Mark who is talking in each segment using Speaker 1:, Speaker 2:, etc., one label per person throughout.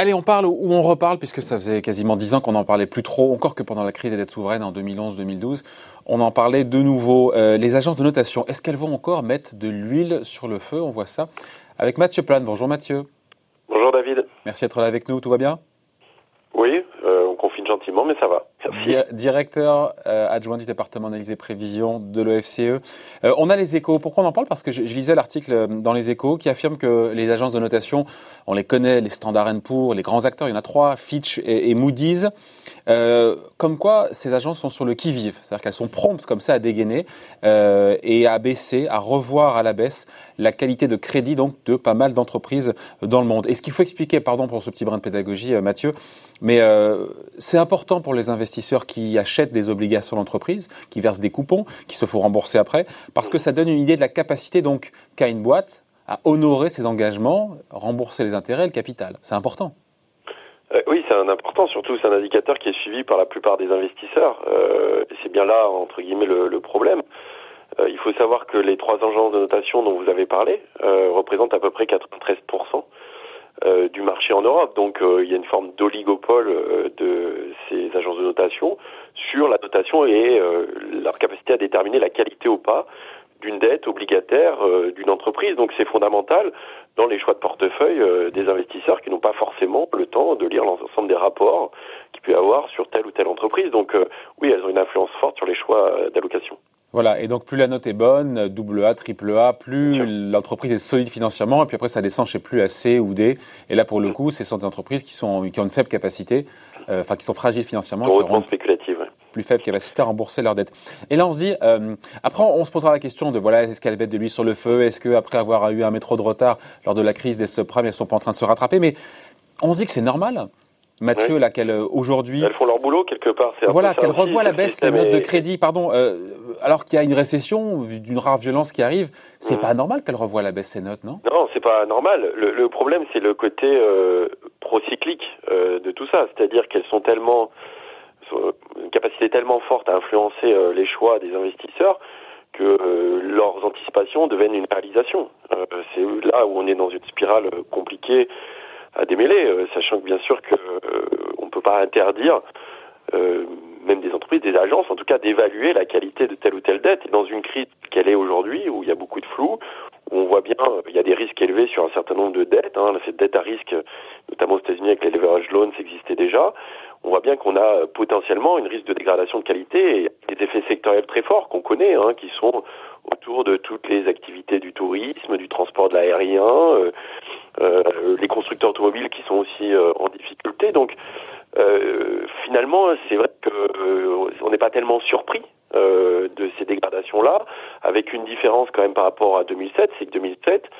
Speaker 1: Allez, on parle ou on reparle, puisque ça faisait quasiment dix ans qu'on n'en parlait plus trop, encore que pendant la crise des dettes souveraines en 2011-2012. On en parlait de nouveau. Euh, les agences de notation, est-ce qu'elles vont encore mettre de l'huile sur le feu? On voit ça avec Mathieu Plane. Bonjour Mathieu.
Speaker 2: Bonjour David.
Speaker 1: Merci d'être là avec nous. Tout va bien?
Speaker 2: Oui, euh, on confine gentiment, mais ça va.
Speaker 1: Directeur euh, adjoint du département d'analyse et prévision de l'OFCE. Euh, on a les échos. Pourquoi on en parle? Parce que je, lisais l'article euh, dans les échos qui affirme que les agences de notation, on les connaît, les Standard Poor's, les grands acteurs, il y en a trois, Fitch et, Moody's, comme quoi ces agences sont sur le qui-vive. C'est-à-dire qu'elles sont promptes comme ça à dégainer et à baisser, à revoir à la baisse la qualité de crédit donc de pas mal d'entreprises dans le monde. Et ce qu'il faut expliquer, pardon pour ce petit brin de pédagogie, Mathieu, mais c'est important pour les investisseurs investisseurs qui achètent des obligations d'entreprise, qui versent des coupons, qui se font rembourser après, parce que ça donne une idée de la capacité donc qu'a une boîte à honorer ses engagements, rembourser les intérêts et le capital. C'est important.
Speaker 2: Euh, oui, c'est un important, surtout c'est un indicateur qui est suivi par la plupart des investisseurs. Euh, c'est bien là, entre guillemets, le, problème. Euh, il faut savoir que les trois agences de notation dont vous avez parlé représentent à peu près 93% euh, du marché en Europe. Donc euh, il y a une forme d'oligopole euh, de ces agences de notation sur la notation et leur capacité à déterminer la qualité ou pas d'une dette obligataire d'une entreprise. Donc c'est fondamental dans les choix de portefeuille des investisseurs qui n'ont pas forcément le temps de lire l'ensemble des rapports qu'il peut y avoir sur telle ou telle entreprise. Donc oui, elles ont une influence forte sur les choix d'allocation.
Speaker 1: Voilà, et donc plus la note est bonne, double A, triple A, plus l'entreprise est solide financièrement, et puis après ça descend chez plus A, C ou D. Et là pour le coup, ce sont des entreprises qui, sont, qui ont une faible capacité, euh, enfin qui sont fragiles financièrement, qui
Speaker 2: ont spéculatives.
Speaker 1: plus faible capacité à rembourser leurs dettes. Et là on se dit, euh, après on se posera la question de voilà, est-ce qu'elles mettent de l'huile sur le feu? Est-ce qu'après avoir eu un métro de retard lors de la crise des subprimes, elles sont pas en train de se rattraper? Mais on se dit que c'est normal. Mathieu, là, qu'elle euh, aujourd'hui.
Speaker 2: Elles font leur boulot quelque part.
Speaker 1: Voilà, qu'elle revoit la baisse des notes de crédit, pardon. Euh, alors qu'il y a une récession d'une rare violence qui arrive, c'est mmh. pas normal qu'elle revoie la baisse ses notes, non?
Speaker 2: Non, c'est pas normal. Le, problème, c'est le côté euh, procyclique euh, de tout ça, c'est-à-dire qu'elles sont tellement une capacité tellement forte à influencer les choix des investisseurs que leurs anticipations deviennent une réalisation. c'est là où on est dans une spirale compliquée à démêler, euh, sachant que bien sûr qu'on euh, ne peut pas interdire euh, même des entreprises, des agences, en tout cas, d'évaluer la qualité de telle ou telle dette. Et dans une crise qu'elle est aujourd'hui, où il y a beaucoup de flou, où on voit bien il y a des risques élevés sur un certain nombre de dettes. Hein, cette dette à risque, notamment aux États-Unis avec les leverage loans, existait déjà. On voit bien qu'on a potentiellement une risque de dégradation de qualité et des effets sectoriels très forts qu'on connaît, hein, qui sont autour de toutes les activités du tourisme, du transport de l'aérien, euh, les constructeurs automobiles qui sont aussi euh, en difficulté. Donc finalement, c'est vrai qu'on n'est pas tellement surpris de ces dégradations-là, avec une différence quand même par rapport à 2007, c'est que 2007,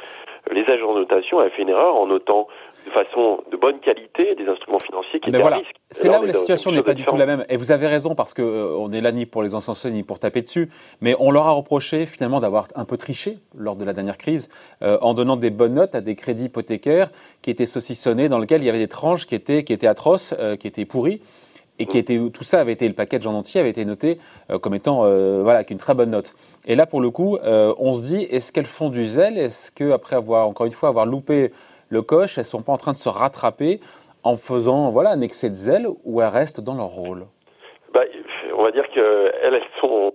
Speaker 2: les agences de notation avaient fait une erreur en notant de façon de bonne qualité des instruments financiers qui étaient à risque.
Speaker 1: C'est là où la situation n'est pas du tout la même. Et vous avez raison parce que euh, on est là ni pour les encenser ni pour taper dessus, mais on leur a reproché finalement d'avoir un peu triché lors de la dernière crise euh, en donnant des bonnes notes à des crédits hypothécaires qui étaient saucissonnés, dans lesquels il y avait des tranches qui étaient qui étaient atroces, euh, qui étaient pourries et qui était tout ça avait été le package en entier avait été noté comme étant voilà avec une très bonne note. Et là pour le coup, on se dit est-ce qu'elles font du zèle? Est-ce que après avoir encore une fois avoir loupé le coche, elles sont pas en train de se rattraper en faisant voilà un excès de zèle ou elles restent dans leur rôle?
Speaker 2: Bah, on va dire qu'elles elles sont,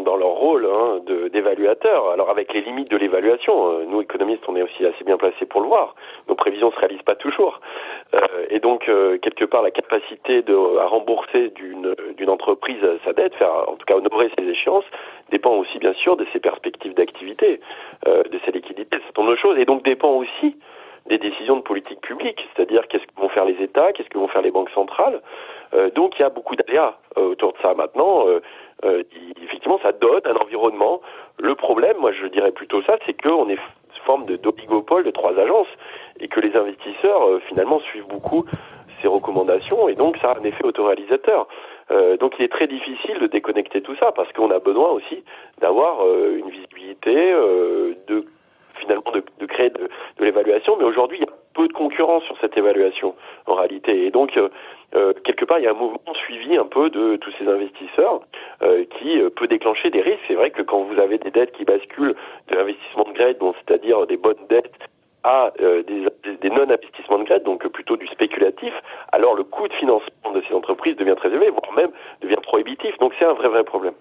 Speaker 2: dans leur rôle hein, d'évaluateur. Alors avec les limites de l'évaluation, euh, nous économistes, on est aussi assez bien placés pour le voir. Nos prévisions se réalisent pas toujours, euh, et donc euh, quelque part la capacité de, à rembourser d'une entreprise sa dette, faire en tout cas honorer ses échéances, dépend aussi bien sûr de ses perspectives d'activité, de ses liquidités, c'est une autre chose, et donc dépend aussi des décisions de politique publique, c'est-à-dire qu'est-ce que vont faire les États, qu'est-ce que vont faire les banques centrales. Euh, donc il y a beaucoup d'aléas euh, autour de ça. Maintenant, euh, effectivement, ça donne un environnement. Le problème, moi je dirais plutôt ça, c'est qu'on est forme d'oligopole de trois agences et que les investisseurs finalement suivent beaucoup ces recommandations et donc ça a un effet autoréalisateur. Donc il est très difficile de déconnecter tout ça parce qu'on a besoin aussi d'avoir une visibilité, de finalement de, de secret de, mais aujourd'hui, il y a peu de concurrence sur cette évaluation en réalité. Et donc, euh, euh, quelque part, il y a un mouvement suivi un peu de tous ces investisseurs euh, qui peut déclencher des risques. C'est vrai que quand vous avez des dettes qui basculent de l'investissement de grade, bon, c'est-à-dire des bonnes dettes, à des, des non-investissements de grade, donc plutôt du spéculatif, alors le coût de financement de ces entreprises devient très élevé, voire même devient prohibitif. Donc c'est un vrai, vrai problème.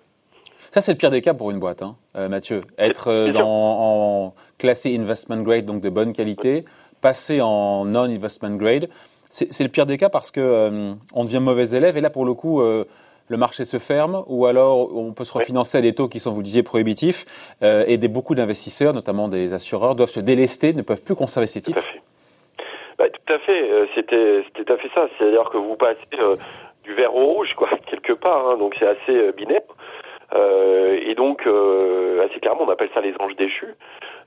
Speaker 1: Ça, c'est le pire des cas pour une boîte, hein, Mathieu. Être dans, en classé investment grade, donc de bonne qualité, passer en non-investment grade, c'est le pire des cas parce que euh, on devient mauvais élève et là pour le coup euh, le marché se ferme ou alors on peut se refinancer à des taux qui sont, vous le disiez, prohibitifs euh, et des, beaucoup d'investisseurs, notamment des assureurs, doivent se délester, ne peuvent plus conserver ces titres.
Speaker 2: Tout à fait. Bah, tout à fait. C'était tout à fait ça. C'est-à-dire que vous passez du vert au rouge, quoi, quelque part. Hein. donc c'est assez binaire. Et donc assez clairement, on appelle ça les anges déchus.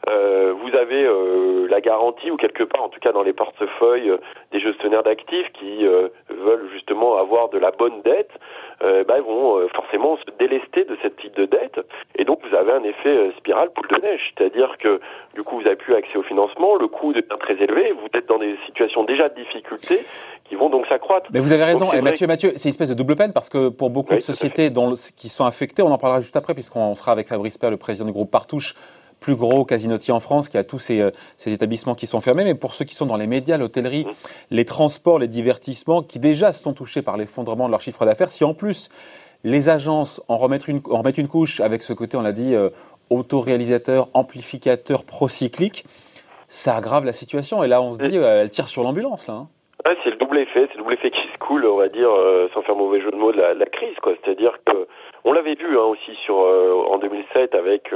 Speaker 2: Euh, vous avez euh, la garantie, ou quelque part, en tout cas dans les portefeuilles euh, des gestionnaires d'actifs qui veulent justement avoir de la bonne dette, bah, vont forcément se délester de ce type de dette. Avez un effet spirale poule de neige, c'est-à-dire que du coup vous n'avez plus accès au financement, le coût devient très élevé, vous êtes dans des situations déjà de difficulté qui vont donc s'accroître.
Speaker 1: Mais vous avez raison, et Mathieu, Mathieu, c'est une espèce de double peine parce que pour beaucoup de sociétés dont, qui sont affectées, on en parlera juste après puisqu'on sera avec Fabrice Père, le président du groupe Partouche, plus gros casinotier en France, qui a tous ces, euh, ces, établissements qui sont fermés, mais pour ceux qui sont dans les médias, l'hôtellerie, mmh. les transports, les divertissements, qui déjà sont touchés par l'effondrement de leur chiffre d'affaires, si en plus les agences en remettent une, en remettent une couche avec ce côté, on l'a dit, euh, autoréalisateur, amplificateur, procyclique, ça aggrave la situation. Et là, on se dit, euh, elle tire sur l'ambulance, là. Hein.
Speaker 2: c'est le double effet, c'est le double effet qui se coule, on va dire, euh, sans faire mauvais jeu de mots, de la, crise, quoi. C'est-à-dire que on l'avait vu hein, aussi sur en 2007 avec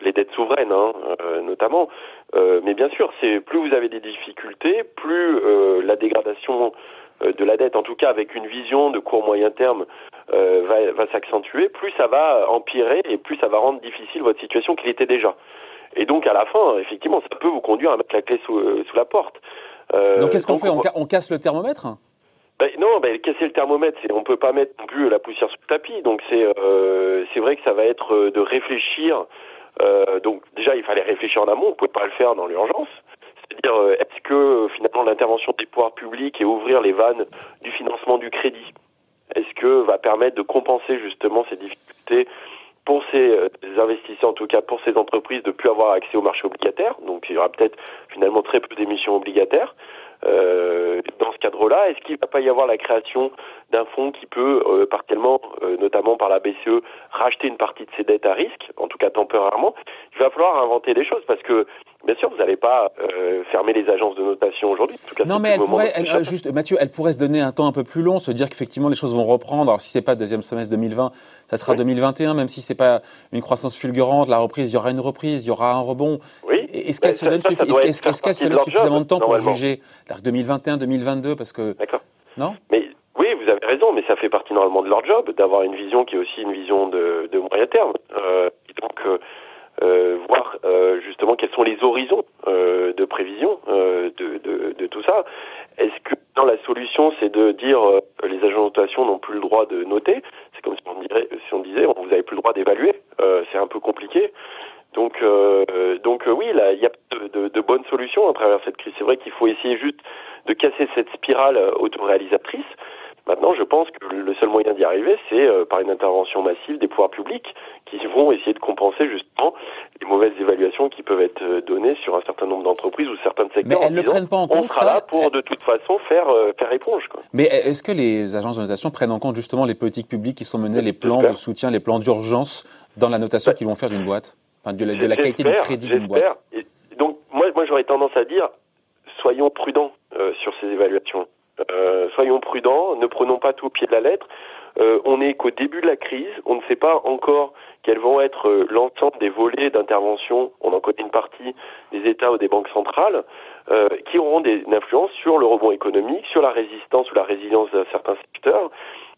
Speaker 2: les dettes souveraines hein, euh, notamment. Euh, mais bien sûr, c'est plus vous avez des difficultés, plus euh, la dégradation de la dette, en tout cas avec une vision de court moyen terme, va, va s'accentuer, plus ça va empirer et plus ça va rendre difficile votre situation qu'il était déjà. Et donc à la fin, effectivement, ça peut vous conduire à mettre la clé sous, sous la porte.
Speaker 1: donc qu'est-ce qu'on fait on, casse le thermomètre
Speaker 2: ben, non, ben, casser le thermomètre, c'est on peut pas mettre non plus la poussière sous le tapis. Donc c'est c'est vrai que ça va être de réfléchir euh, donc déjà, il fallait réfléchir en amont, on ne pouvait pas le faire dans l'urgence. C'est-à-dire, euh, est-ce que finalement l'intervention des pouvoirs publics et ouvrir les vannes du financement du crédit, est-ce que va permettre de compenser justement ces difficultés pour ces euh, investisseurs, en tout cas pour ces entreprises, de plus avoir accès au marché obligataire? Donc il y aura peut-être finalement très peu d'émissions obligataires. Euh, dans ce cadre-là, est-ce qu'il ne va pas y avoir la création d'un fonds qui peut, euh, partiellement, euh, notamment par la BCE, racheter une partie de ses dettes à risque, en tout cas temporairement? Il va falloir inventer des choses parce que, bien sûr, vous n'allez pas fermer les agences de notation aujourd'hui.
Speaker 1: Non, mais elle pourrait, elle, juste, Mathieu, elle pourrait se donner un temps un peu plus long, se dire qu'effectivement les choses vont reprendre. Alors si c'est pas deuxième semestre 2020, ça sera 2021, même si c'est pas une croissance fulgurante, la reprise, il y aura une reprise, il y aura un rebond.
Speaker 2: Oui.
Speaker 1: Est-ce qu'elle se donne, est-ce qu'elle se laisse suffisamment de temps pour juger 2021, 2022, parce que.
Speaker 2: D'accord.
Speaker 1: Non
Speaker 2: Mais oui, vous avez raison, mais ça fait partie normalement de leur job d'avoir une vision qui est aussi une vision de, de moyen terme. Euh, et donc, euh, euh, voir euh, justement quels sont les horizons de prévision de, de, de, tout ça. Est-ce que dans la solution, c'est de dire que les agents de notation n'ont plus le droit de noter? C'est comme si on, dirait, si on disait, vous n'avez plus le droit d'évaluer. c'est un peu compliqué. Donc, donc oui, là, il y a de, de, de bonnes solutions à travers cette crise. C'est vrai qu'il faut essayer juste de casser cette spirale autoréalisatrice. Maintenant, je pense que le seul moyen d'y arriver, c'est euh, par une intervention massive des pouvoirs publics qui vont essayer de compenser justement les mauvaises évaluations qui peuvent être euh, données sur un certain nombre d'entreprises ou certains secteurs.
Speaker 1: Mais elles ne prennent pas en compte
Speaker 2: On sera là pour de toute façon faire euh, faire éponge. Quoi.
Speaker 1: Mais est-ce que les agences de notation prennent en compte justement les politiques publiques qui sont menées, les plans de soutien, les plans d'urgence dans la notation qu'ils vont faire d'une boîte, enfin de la, de la qualité du crédit d'une boîte.
Speaker 2: donc moi, moi j'aurais tendance à dire, soyons prudents sur ces évaluations. Euh, soyons prudents, ne prenons pas tout au pied de la lettre. Euh, on n'est qu'au début de la crise, on ne sait pas encore quels vont être euh, l'ensemble des volets d'intervention, on en connaît une partie des États ou des banques centrales, euh, qui auront des, une influence sur le rebond économique, sur la résistance ou la résilience de certains secteurs,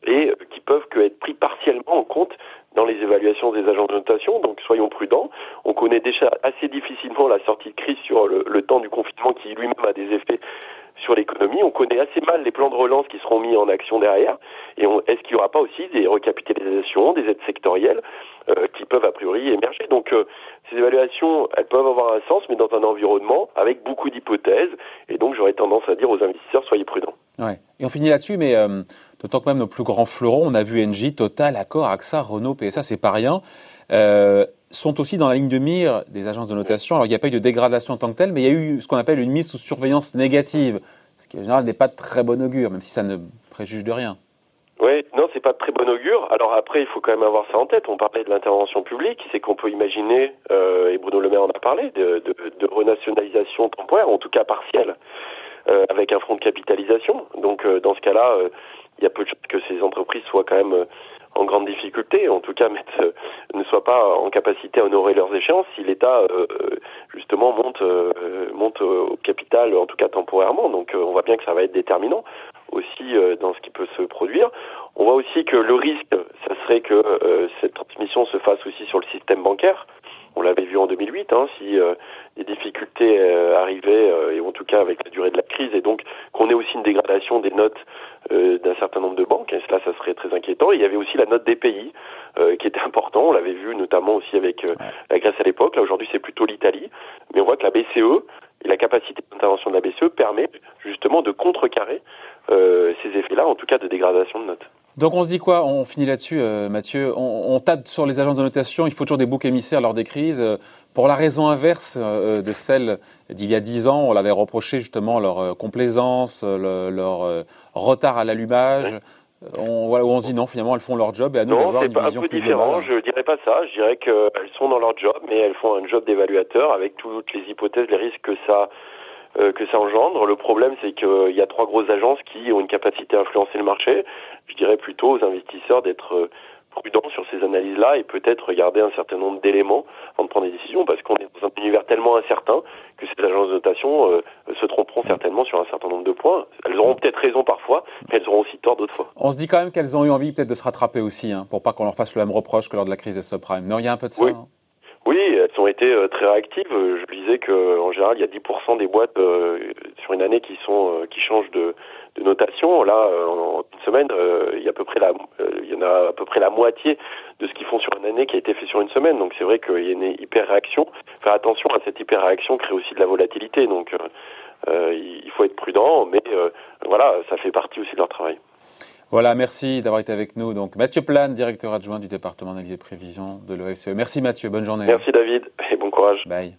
Speaker 2: et qui peuvent que être pris partiellement en compte dans les évaluations des agents de notation. Donc soyons prudents. On connaît déjà assez difficilement la sortie de crise sur le, temps du confinement qui lui-même a des effets sur l'économie. On connaît assez mal les plans de relance qui seront mis en action derrière. Et est-ce qu'il n'y aura pas aussi des recapitalisations, des aides sectorielles euh, qui peuvent a priori émerger? Donc euh, ces évaluations, elles peuvent avoir un sens, mais dans un environnement avec beaucoup d'hypothèses. Et donc j'aurais tendance à dire aux investisseurs, soyez prudents.
Speaker 1: Ouais. Et on finit là-dessus, mais euh, d'autant que même nos plus grands fleurons, on a vu Engie, Total, Accor, AXA, Renault, PSA, c'est pas rien. Euh, sont aussi dans la ligne de mire des agences de notation. Alors, il n'y a pas eu de dégradation en tant que telle, mais il y a eu ce qu'on appelle une mise sous surveillance négative, ce qui en général n'est pas de très bon augure, même si ça ne préjuge de rien.
Speaker 2: Oui, non, c'est pas de très bon augure. Alors après, il faut quand même avoir ça en tête. On parlait de l'intervention publique, c'est qu'on peut imaginer, euh, et Bruno Le Maire en a parlé, de, renationalisation temporaire, en tout cas partielle, euh, avec un fonds de capitalisation. Donc dans ce cas-là, il y a peu de chances que ces entreprises soient quand même en grande difficulté, en tout cas mettre, ne soient pas en capacité à honorer leurs échéances si l'État justement monte monte au capital, en tout cas temporairement. Donc on voit bien que ça va être déterminant aussi dans ce qui peut se produire. On voit aussi que le risque, ça serait que cette transmission se fasse aussi sur le système bancaire. On l'avait vu en 2008, hein, si euh, des difficultés euh, arrivaient, euh, et en tout cas avec la durée de la crise, et donc qu'on ait aussi une dégradation des notes d'un certain nombre de banques, et cela, ça serait très inquiétant. il y avait aussi la note des pays, qui était important, on l'avait vu notamment aussi avec la Grèce à l'époque, là aujourd'hui c'est plutôt l'Italie, mais on voit que la BCE et la capacité d'intervention de la BCE permet justement de contrecarrer ces effets-là, en tout cas de dégradation de notes.
Speaker 1: Donc on se dit quoi? On finit là-dessus, euh, Mathieu. On, on, tape sur les agences de notation. Il faut toujours des boucs émissaires lors des crises. Euh, pour la raison inverse euh, de celle d'il y a dix ans, on l'avait reproché justement leur complaisance, leur retard à l'allumage. On, voilà, on se dit non, finalement, elles font leur job et à nous d'avoir une vision
Speaker 2: un peu
Speaker 1: plus
Speaker 2: différent. Je dirais pas ça. Je dirais qu'elles sont dans leur job, mais elles font un job d'évaluateur avec toutes les hypothèses, les risques que ça euh, que ça engendre. Le problème, c'est qu'il y a trois grosses agences qui ont une capacité à influencer le marché. Je dirais plutôt aux investisseurs d'être euh, prudents sur ces analyses-là et peut-être regarder un certain nombre d'éléments avant de prendre des décisions parce qu'on est dans un univers tellement incertain que ces agences de notation euh, se tromperont certainement sur un certain nombre de points. Elles auront peut-être raison parfois, mais elles auront aussi tort d'autres fois.
Speaker 1: On se dit quand même qu'elles ont eu envie peut-être de se rattraper aussi, hein, pour pas qu'on leur fasse le même reproche que lors de la crise des subprimes. Non, il y a un peu de ça.
Speaker 2: Oui. Hein. Oui, elles ont été euh, très réactives. Je disais que en général, il y a 10% des boîtes euh, sur une année qui sont euh, qui changent de, de notation. Là, en une semaine, il y a à peu près la il y en a à peu près la moitié de ce qu'ils font sur une année qui a été fait sur une semaine. Donc c'est vrai qu'il y a une hyper réaction. Faire attention à cette hyper réaction crée aussi de la volatilité. Donc il faut être prudent, mais voilà, ça fait partie aussi de leur travail.
Speaker 1: Voilà, merci d'avoir été avec nous. Donc Mathieu Plane, directeur adjoint du département d'analyse et prévision de l'OFCE. Merci Mathieu, bonne journée.
Speaker 2: Merci David et bon courage.
Speaker 1: Bye.